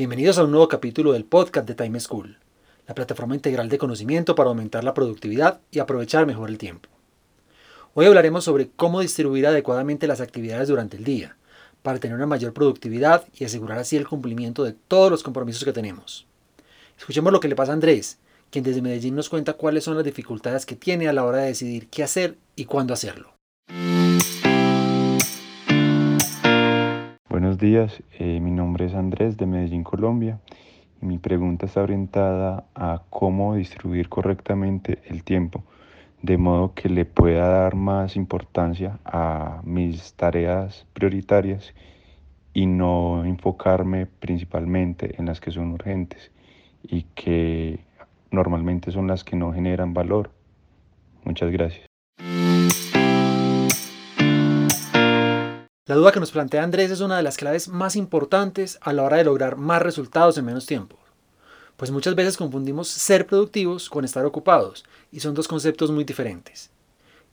Bienvenidos a un nuevo capítulo del podcast de Time School, la plataforma integral de conocimiento para aumentar la productividad y aprovechar mejor el tiempo. Hoy hablaremos sobre cómo distribuir adecuadamente las actividades durante el día, para tener una mayor productividad y asegurar así el cumplimiento de todos los compromisos que tenemos. Escuchemos lo que le pasa a Andrés, quien desde Medellín nos cuenta cuáles son las dificultades que tiene a la hora de decidir qué hacer y cuándo hacerlo. Días, eh, mi nombre es Andrés de Medellín, Colombia, y mi pregunta está orientada a cómo distribuir correctamente el tiempo, de modo que le pueda dar más importancia a mis tareas prioritarias y no enfocarme principalmente en las que son urgentes y que normalmente son las que no generan valor. Muchas gracias. La duda que nos plantea Andrés es una de las claves más importantes a la hora de lograr más resultados en menos tiempo. Pues muchas veces confundimos ser productivos con estar ocupados, y son dos conceptos muy diferentes.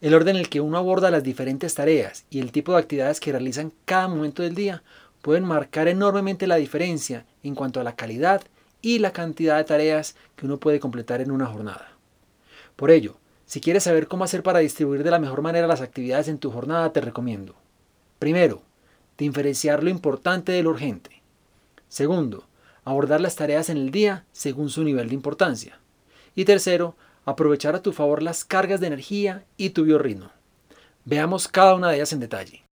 El orden en el que uno aborda las diferentes tareas y el tipo de actividades que realiza en cada momento del día pueden marcar enormemente la diferencia en cuanto a la calidad y la cantidad de tareas que uno puede completar en una jornada. Por ello, si quieres saber cómo hacer para distribuir de la mejor manera las actividades en tu jornada, te recomiendo Primero, diferenciar lo importante de lo urgente. Segundo, abordar las tareas en el día según su nivel de importancia. Y tercero, aprovechar a tu favor las cargas de energía y tu biorritmo. Veamos cada una de ellas en detalle.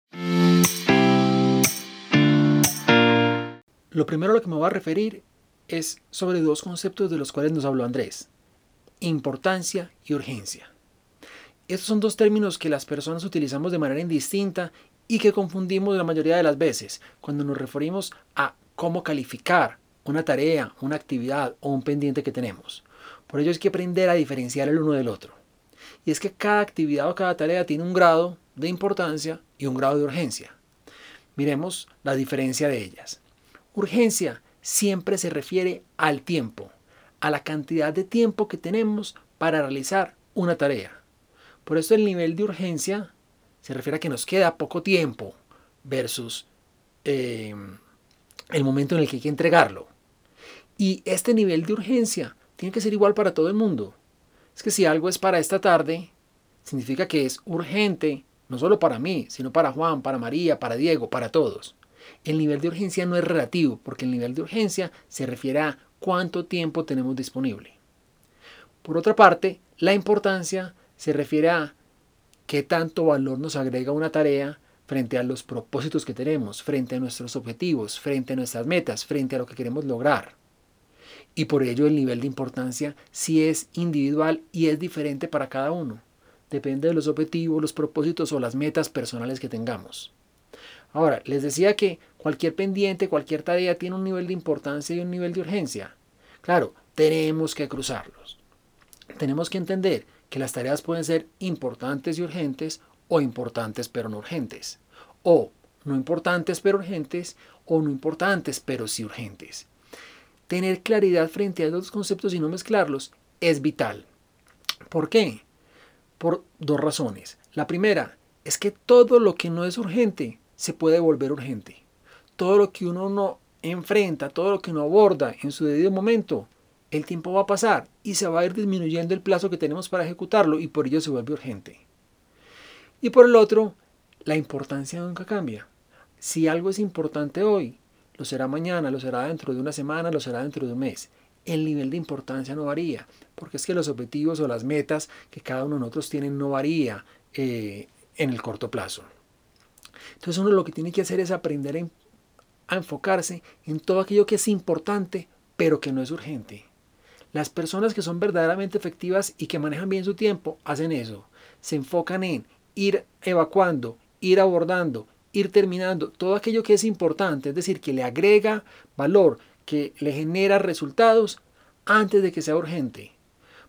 Lo primero a lo que me voy a referir es sobre dos conceptos de los cuales nos habló Andrés. Importancia y urgencia. Estos son dos términos que las personas utilizamos de manera indistinta y que confundimos la mayoría de las veces cuando nos referimos a cómo calificar una tarea, una actividad o un pendiente que tenemos. Por ello es que aprender a diferenciar el uno del otro. Y es que cada actividad o cada tarea tiene un grado de importancia y un grado de urgencia. Miremos la diferencia de ellas. Urgencia siempre se refiere al tiempo, a la cantidad de tiempo que tenemos para realizar una tarea. Por eso el nivel de urgencia se refiere a que nos queda poco tiempo versus eh, el momento en el que hay que entregarlo. Y este nivel de urgencia tiene que ser igual para todo el mundo. Es que si algo es para esta tarde, significa que es urgente, no solo para mí, sino para Juan, para María, para Diego, para todos. El nivel de urgencia no es relativo, porque el nivel de urgencia se refiere a cuánto tiempo tenemos disponible. Por otra parte, la importancia se refiere a qué tanto valor nos agrega una tarea frente a los propósitos que tenemos, frente a nuestros objetivos, frente a nuestras metas, frente a lo que queremos lograr. Y por ello el nivel de importancia sí es individual y es diferente para cada uno. Depende de los objetivos, los propósitos o las metas personales que tengamos. Ahora, les decía que cualquier pendiente, cualquier tarea tiene un nivel de importancia y un nivel de urgencia. Claro, tenemos que cruzarlos. Tenemos que entender que las tareas pueden ser importantes y urgentes o importantes pero no urgentes. O no importantes pero urgentes o no importantes pero sí urgentes. Tener claridad frente a los conceptos y no mezclarlos es vital. ¿Por qué? Por dos razones. La primera es que todo lo que no es urgente se puede volver urgente. Todo lo que uno no enfrenta, todo lo que uno aborda en su debido momento, el tiempo va a pasar y se va a ir disminuyendo el plazo que tenemos para ejecutarlo y por ello se vuelve urgente. Y por el otro, la importancia nunca cambia. Si algo es importante hoy, lo será mañana, lo será dentro de una semana, lo será dentro de un mes. El nivel de importancia no varía, porque es que los objetivos o las metas que cada uno de nosotros tiene no varía eh, en el corto plazo. Entonces uno lo que tiene que hacer es aprender a enfocarse en todo aquello que es importante, pero que no es urgente. Las personas que son verdaderamente efectivas y que manejan bien su tiempo hacen eso. Se enfocan en ir evacuando, ir abordando, ir terminando todo aquello que es importante, es decir, que le agrega valor, que le genera resultados antes de que sea urgente.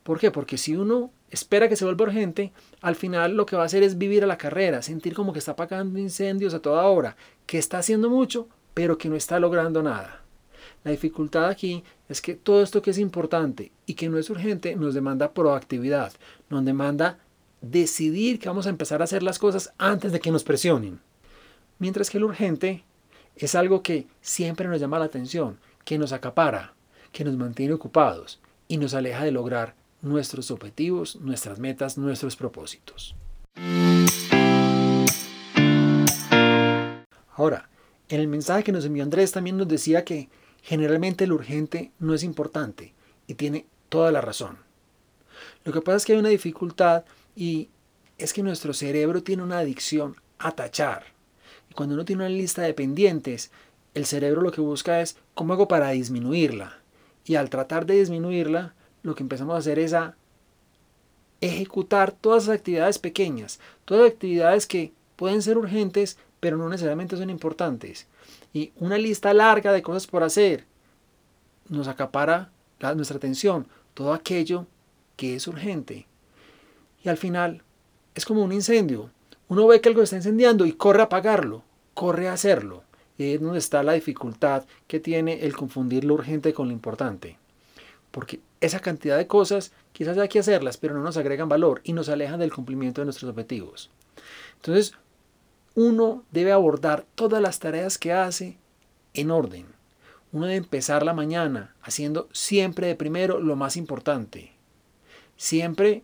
¿Por qué? Porque si uno espera que se vuelva urgente, al final lo que va a hacer es vivir a la carrera, sentir como que está apagando incendios a toda hora, que está haciendo mucho, pero que no está logrando nada. La dificultad aquí es que todo esto que es importante y que no es urgente nos demanda proactividad, nos demanda decidir que vamos a empezar a hacer las cosas antes de que nos presionen. Mientras que lo urgente es algo que siempre nos llama la atención, que nos acapara, que nos mantiene ocupados y nos aleja de lograr nuestros objetivos, nuestras metas, nuestros propósitos. Ahora, en el mensaje que nos envió Andrés también nos decía que generalmente lo urgente no es importante y tiene toda la razón. Lo que pasa es que hay una dificultad y es que nuestro cerebro tiene una adicción a tachar. Y cuando uno tiene una lista de pendientes, el cerebro lo que busca es cómo hago para disminuirla. Y al tratar de disminuirla, lo que empezamos a hacer es a ejecutar todas esas actividades pequeñas, todas actividades que pueden ser urgentes, pero no necesariamente son importantes. Y una lista larga de cosas por hacer nos acapara nuestra atención, todo aquello que es urgente. Y al final es como un incendio. Uno ve que algo está incendiando y corre a apagarlo, corre a hacerlo. Y es donde está la dificultad que tiene el confundir lo urgente con lo importante. Porque esa cantidad de cosas quizás hay que hacerlas, pero no nos agregan valor y nos alejan del cumplimiento de nuestros objetivos. Entonces, uno debe abordar todas las tareas que hace en orden. Uno debe empezar la mañana haciendo siempre de primero lo más importante. Siempre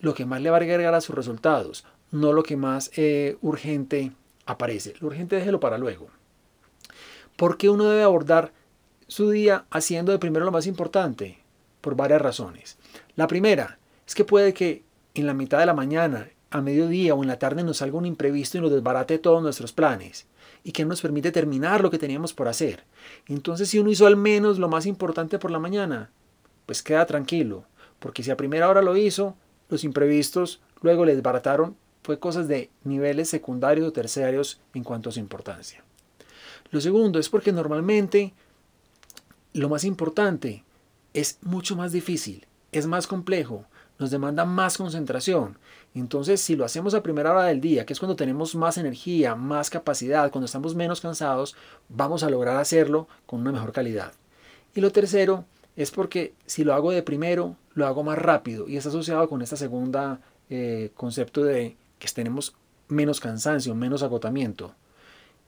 lo que más le va a agregar a sus resultados, no lo que más eh, urgente aparece. Lo urgente déjelo para luego. ¿Por qué uno debe abordar su día haciendo de primero lo más importante? Por varias razones. La primera es que puede que en la mitad de la mañana, a mediodía o en la tarde nos salga un imprevisto y nos desbarate todos nuestros planes y que no nos permite terminar lo que teníamos por hacer. Entonces si uno hizo al menos lo más importante por la mañana, pues queda tranquilo, porque si a primera hora lo hizo, los imprevistos luego le desbarataron fue cosas de niveles secundarios o terciarios en cuanto a su importancia. Lo segundo es porque normalmente lo más importante es mucho más difícil, es más complejo, nos demanda más concentración. Entonces, si lo hacemos a primera hora del día, que es cuando tenemos más energía, más capacidad, cuando estamos menos cansados, vamos a lograr hacerlo con una mejor calidad. Y lo tercero es porque si lo hago de primero, lo hago más rápido y está asociado con esta segunda eh, concepto de que tenemos menos cansancio, menos agotamiento.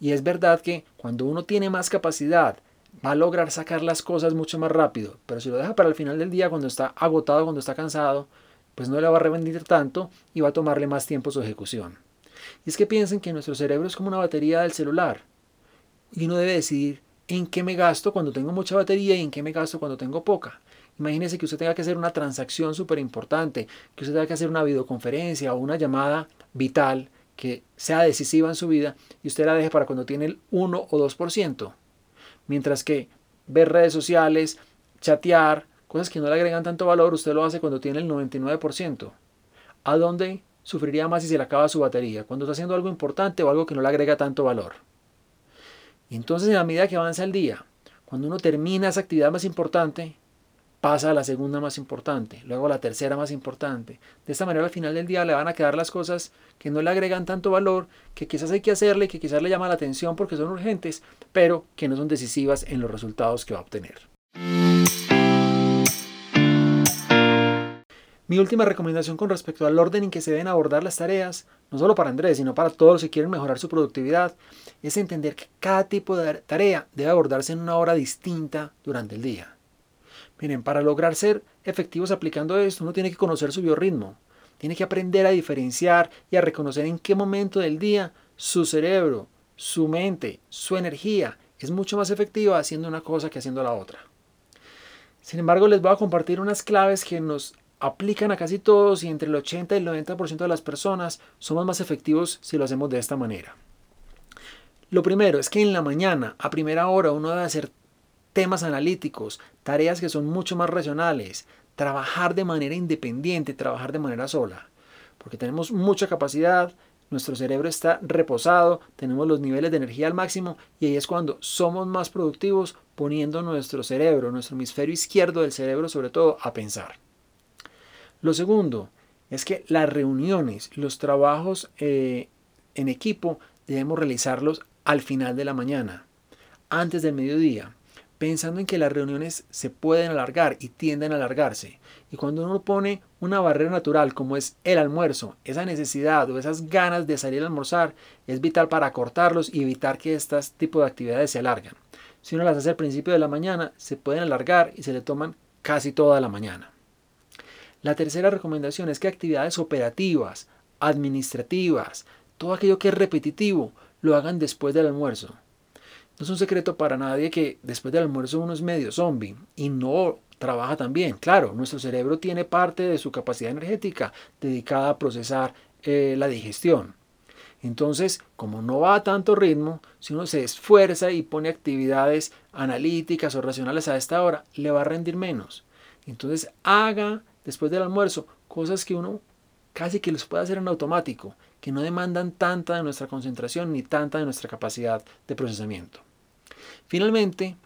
Y es verdad que cuando uno tiene más capacidad, va a lograr sacar las cosas mucho más rápido, pero si lo deja para el final del día, cuando está agotado, cuando está cansado, pues no le va a revendir tanto y va a tomarle más tiempo su ejecución. Y es que piensen que nuestro cerebro es como una batería del celular y uno debe decidir en qué me gasto cuando tengo mucha batería y en qué me gasto cuando tengo poca. Imagínese que usted tenga que hacer una transacción súper importante, que usted tenga que hacer una videoconferencia o una llamada vital que sea decisiva en su vida y usted la deje para cuando tiene el 1 o 2%. Mientras que ver redes sociales, chatear, cosas que no le agregan tanto valor, usted lo hace cuando tiene el 99%. ¿A dónde sufriría más si se le acaba su batería? Cuando está haciendo algo importante o algo que no le agrega tanto valor. Y entonces en la medida que avanza el día, cuando uno termina esa actividad más importante, pasa a la segunda más importante, luego a la tercera más importante. De esta manera al final del día le van a quedar las cosas que no le agregan tanto valor, que quizás hay que hacerle, que quizás le llama la atención porque son urgentes, pero que no son decisivas en los resultados que va a obtener. Mi última recomendación con respecto al orden en que se deben abordar las tareas, no solo para Andrés, sino para todos los que quieren mejorar su productividad, es entender que cada tipo de tarea debe abordarse en una hora distinta durante el día. Miren, para lograr ser efectivos aplicando esto, uno tiene que conocer su biorritmo, tiene que aprender a diferenciar y a reconocer en qué momento del día su cerebro, su mente, su energía es mucho más efectiva haciendo una cosa que haciendo la otra. Sin embargo, les voy a compartir unas claves que nos aplican a casi todos y entre el 80 y el 90% de las personas somos más efectivos si lo hacemos de esta manera. Lo primero es que en la mañana, a primera hora, uno debe hacer temas analíticos, tareas que son mucho más racionales, trabajar de manera independiente, trabajar de manera sola, porque tenemos mucha capacidad, nuestro cerebro está reposado, tenemos los niveles de energía al máximo y ahí es cuando somos más productivos poniendo nuestro cerebro, nuestro hemisferio izquierdo del cerebro sobre todo, a pensar. Lo segundo es que las reuniones, los trabajos eh, en equipo debemos realizarlos al final de la mañana, antes del mediodía, pensando en que las reuniones se pueden alargar y tienden a alargarse. Y cuando uno pone una barrera natural como es el almuerzo, esa necesidad o esas ganas de salir a almorzar, es vital para cortarlos y evitar que este tipo de actividades se alarguen. Si uno las hace al principio de la mañana, se pueden alargar y se le toman casi toda la mañana. La tercera recomendación es que actividades operativas, administrativas, todo aquello que es repetitivo, lo hagan después del almuerzo. No es un secreto para nadie que después del almuerzo uno es medio zombie y no trabaja tan bien. Claro, nuestro cerebro tiene parte de su capacidad energética dedicada a procesar eh, la digestión. Entonces, como no va a tanto ritmo, si uno se esfuerza y pone actividades analíticas o racionales a esta hora, le va a rendir menos. Entonces, haga después del almuerzo cosas que uno casi que los puede hacer en automático, que no demandan tanta de nuestra concentración ni tanta de nuestra capacidad de procesamiento. Finalmente,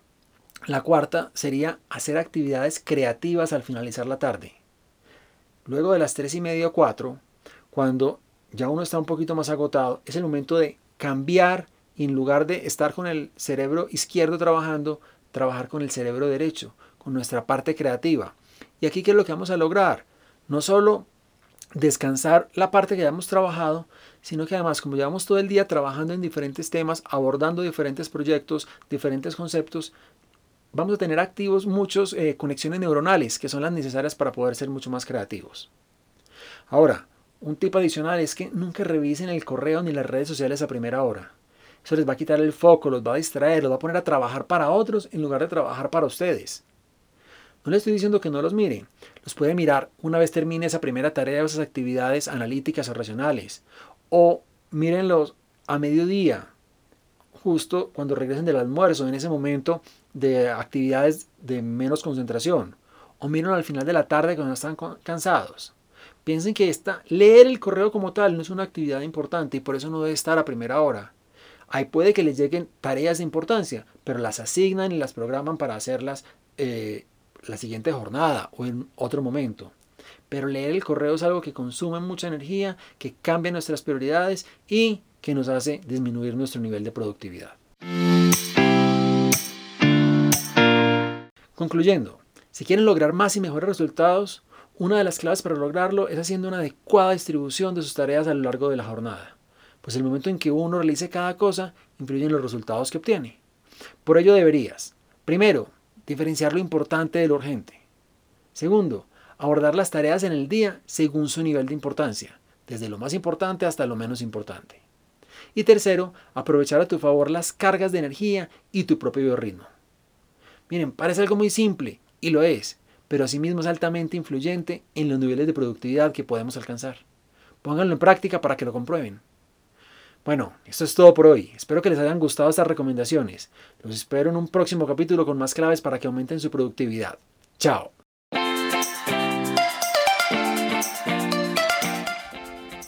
la cuarta sería hacer actividades creativas al finalizar la tarde. Luego de las tres y media o 4, cuando ya uno está un poquito más agotado, es el momento de cambiar y en lugar de estar con el cerebro izquierdo trabajando, trabajar con el cerebro derecho, con nuestra parte creativa. Y aquí, ¿qué es lo que vamos a lograr? No solo descansar la parte que ya hemos trabajado, sino que además como llevamos todo el día trabajando en diferentes temas, abordando diferentes proyectos, diferentes conceptos, vamos a tener activos muchas eh, conexiones neuronales que son las necesarias para poder ser mucho más creativos. Ahora, un tip adicional es que nunca revisen el correo ni las redes sociales a primera hora. Eso les va a quitar el foco, los va a distraer, los va a poner a trabajar para otros en lugar de trabajar para ustedes. No le estoy diciendo que no los miren, los puede mirar una vez termine esa primera tarea o esas actividades analíticas o racionales. O mírenlos a mediodía, justo cuando regresen del almuerzo, en ese momento de actividades de menos concentración. O miren al final de la tarde cuando están cansados. Piensen que esta, leer el correo como tal no es una actividad importante y por eso no debe estar a primera hora. Ahí puede que les lleguen tareas de importancia, pero las asignan y las programan para hacerlas eh, la siguiente jornada o en otro momento. Pero leer el correo es algo que consume mucha energía, que cambia nuestras prioridades y que nos hace disminuir nuestro nivel de productividad. Concluyendo, si quieren lograr más y mejores resultados, una de las claves para lograrlo es haciendo una adecuada distribución de sus tareas a lo largo de la jornada, pues el momento en que uno realice cada cosa influye en los resultados que obtiene. Por ello deberías, primero, diferenciar lo importante de lo urgente. Segundo, abordar las tareas en el día según su nivel de importancia, desde lo más importante hasta lo menos importante. Y tercero, aprovechar a tu favor las cargas de energía y tu propio biorritmo. Miren, parece algo muy simple, y lo es, pero asimismo es altamente influyente en los niveles de productividad que podemos alcanzar. Pónganlo en práctica para que lo comprueben. Bueno, esto es todo por hoy. Espero que les hayan gustado estas recomendaciones. Los espero en un próximo capítulo con más claves para que aumenten su productividad. Chao.